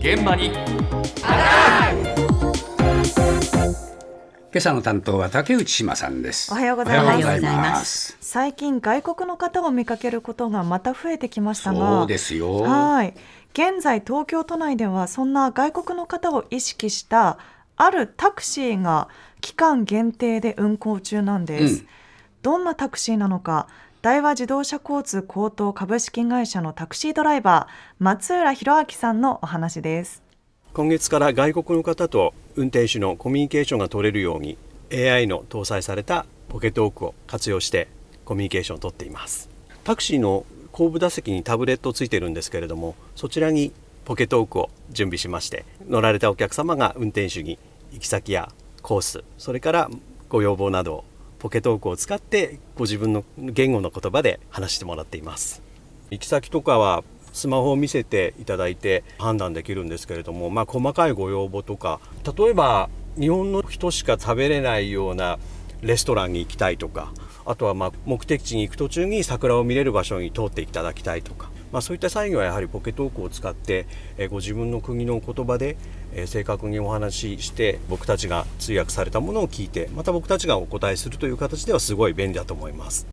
現場に。今朝の担当は竹内島さんです。おはようございます。最近外国の方を見かけることがまた増えてきましたがそうですよ。はい。現在東京都内ではそんな外国の方を意識したあるタクシーが期間限定で運行中なんです、うん。どんなタクシーなのか大和自動車交通高等株式会社のタクシードライバー松浦博明さんのお話です。今月から外国の方と運転手のコミュニケーションが取れるように AI の搭載されたポケットオークを活用してコミュニケーションを取っています。タクシーの後部座席にタブレットついてるんですけれどもそちらにポケットオークを準備しまして乗られたお客様が運転手に行き先やコースそれからご要望などをポケトークを使ってご自分の言語の言葉で話してもらっています。行き先とかはスマホを見せていただいて判断できるんですけれども、まあ、細かいご要望とか例えば日本の人しか食べれないようなレストランに行きたいとかあとはま目的地に行く途中に桜を見れる場所に通っていただきたいとか、まあ、そういった際にはやはりポケットオークを使ってえーご自分の国の言葉でえー正確にお話しして僕たちが通訳されたものを聞いてまた僕たちがお答えするという形ではすごい便利だと思います。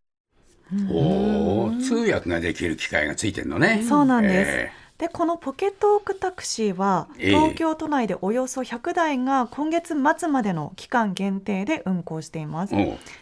おー通訳ができる機械がついてるのね。そうなんです、えでこのポケットオークタクシーはええ。東京都内でおよそ100台が今月末までの期間限定で運行しています。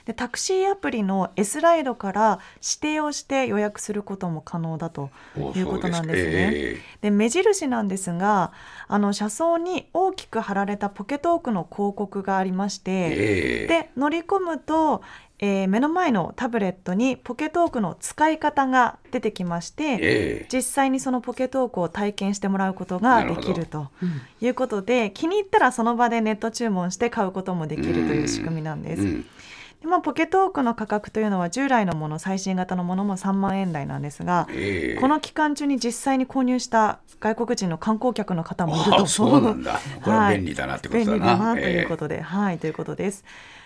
でタクシーアプリの S ライドから指定をして予約することも可能だとおいうことなんですね。えで目印なんですがあの車窓に大きく貼られたポケットオークの広告がありまして、ええ。で乗り込むと、えー目の前のタブレットにポケットオークの使い方が出てきまして、ええ。実際にそのポケットオークを体験してもらうことができるということで気に入ったらその場でネット注文して買うこともできるという仕組みなんです。うん。でまあ、ポケットオークの価格というのは従来のもの最新型のものも3万円台なんですが、ええ。この期間中に実際に購入した外国人の観光客の方もいると。あそうなんだ。これははい。便利だなってことだな、便利だなというえことで、はいということです。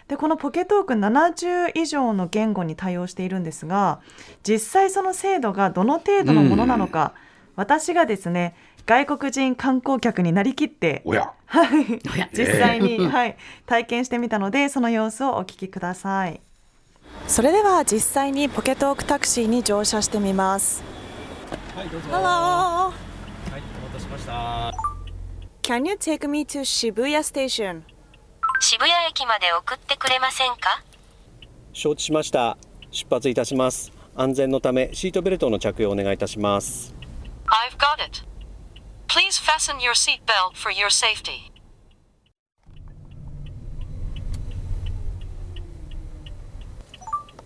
でこのポケットオーク70以上の言語に対応しているんですが実際その精度がどの程度のものなのか、私がですね外国人観光客になりきってえおやはい、実際に、はい、体験してみたのでその様子をお聞きくださいそれでは実際にポケットオークタクシーに乗車してみますはい、どうぞ Hello はい、お待たせしました。Can you take me to Shibuya Station? 渋谷駅まで送ってくれませんか？承知しました。出発いたします。安全のためシートベルトの着用をお願いいたします。I've got it. Please fasten your seatbelt for your safety.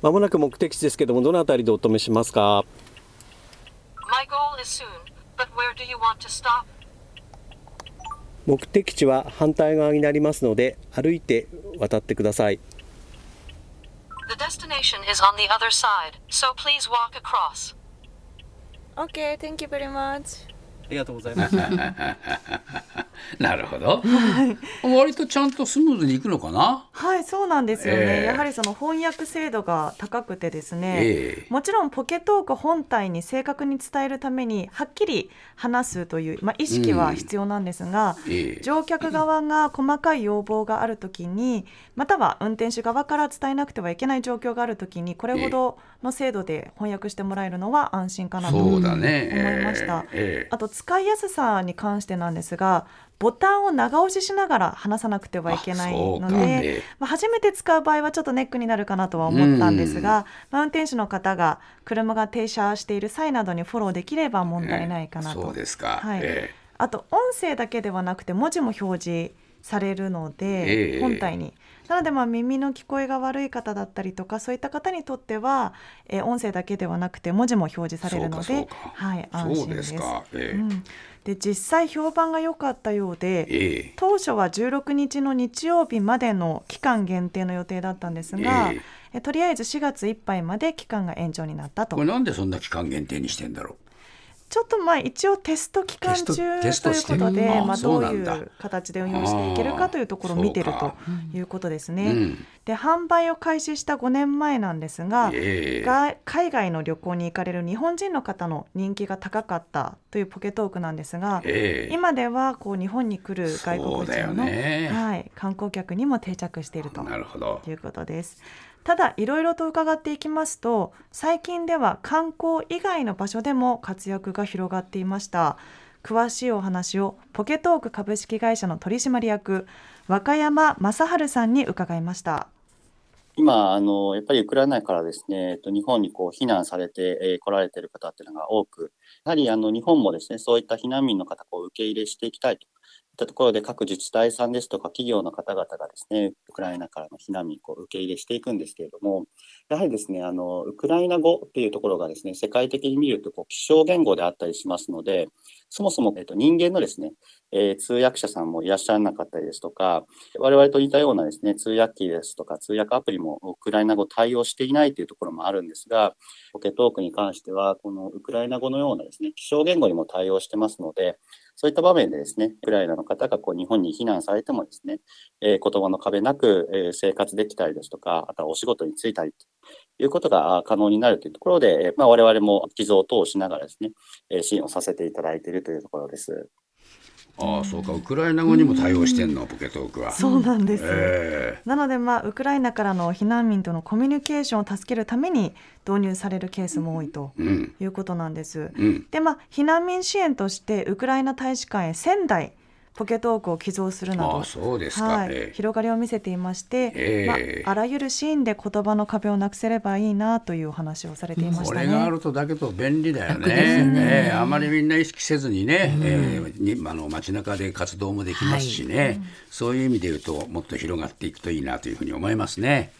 まもなく目的地ですけども、どのあたりでお止めしますか。My goal is soon, but where do you want to stop? 目的地は反対側になりますので、歩いて渡ってください。The destination is on the other side, so please walk across. Okay, thank you very much. ありがとうございます。なるほど、割とちゃんとスムーズにいくのかな？はい、そうなんですよね。ええ。やはりその翻訳精度が高くてですね、ええ。もちろんポケットオーク本体に正確に伝えるためにはっきり話すという、まあ、意識は必要なんですが、ええ。乗客側が細かい要望があるときにまたは運転手側から伝えなくてはいけない状況があるときにこれほどの精度で翻訳してもらえるのは安心かなとそう思だね。いました。ええ。あと使いやすさに関してなんですがボタンを長押ししながら話さなくてはいけないので、まあ、初めて使う場合はちょっとネックになるかなとは思ったんですが、まあ、運転手の方が車が停車している際などにフォローできれば問題ないかなと。そうですか、はい。え。あと音声だけではなくて文字も表示されるので、ええ。本体に。なのでまあ耳の聞こえが悪い方だったりとかそういった方にとっては、えー音声だけではなくて文字も表示されるのではい、安心です。です。か、ええ。うん、で実際評判が良かったようで、ええ。当初は16日の日曜日までの期間限定の予定だったんですが、ええ。とりあえず4月いっぱいまで期間が延長になったと。これなんでそんな期間限定にしてんだろちょっとまあ一応テスト期間中ということで、あまあ、どういそう形で運用していけるかというところを見てるということですね。うん。で販売を開始した5年前なんですが、ええ。が海外の旅行に行かれる日本人の方の人気が高かったというポケトークなんですが、ええ。今ではこう日本に来る外国人の、ね。はい、観光客にも定着しているということです。ただいろいろと伺っていきますと最近では観光以外の場所でも活躍が広がっていました。詳しいお話をポケトーク株式会社の取締役若山正治さんに伺いました。今、あの、やっぱりウクライナからですね、えっと、日本にこう避難されて、え来られている方っていうのが多く、やはりあの日本もですね、そういった避難民の方を受け入れしていきたいと。ったところで、各自治体さんですとか企業の方々がですね、ウクライナからの避難民を受け入れしていくんですけれども、やはりですね、あの、ウクライナ語っていうところがですね、世界的に見るとこう希少言語であったりしますので、そもそも、えっと、人間のですね、えー通訳者さんもいらっしゃらなかったりですとか、我々と似たようなですね、通訳機ですとか通訳アプリもウクライナ語対応していないというところもあるんですが、ポケトークに関しては、このウクライナ語のようなですね、希少言語にも対応してますので、そういった場面でですね、ウクライナの方がこう日本に避難されてもですね、えー言葉の壁なく、えー生活できたりですとか、あとはお仕事に就いたりということが可能になるというところで、えまあ、我々も寄贈等をしながらですね、支援をさせていただいているというところです。ああそうか。ウクライナ語にも対応してんのポケトークは。そうなんです、えなので、まあ、ウクライナからの避難民とのコミュニケーションを助けるために導入されるケースも多いということなんです。うん。で、まあ、避難民支援としてウクライナ大使館へ1000台ポケトークを寄贈するなどああそうですか、はいええ。広がりを見せていまして、ええ。まあ、あらゆるシーンで言葉の壁をなくせればいいなというお話をされていましたこれがあね。るとだけど便利だよ楽ね。ね。ええ。あまりみんな意識せずにね、ええにあの街中で活動もできますしね、そういう意味で言うともっと広がっていくといいなというふうに思いますね。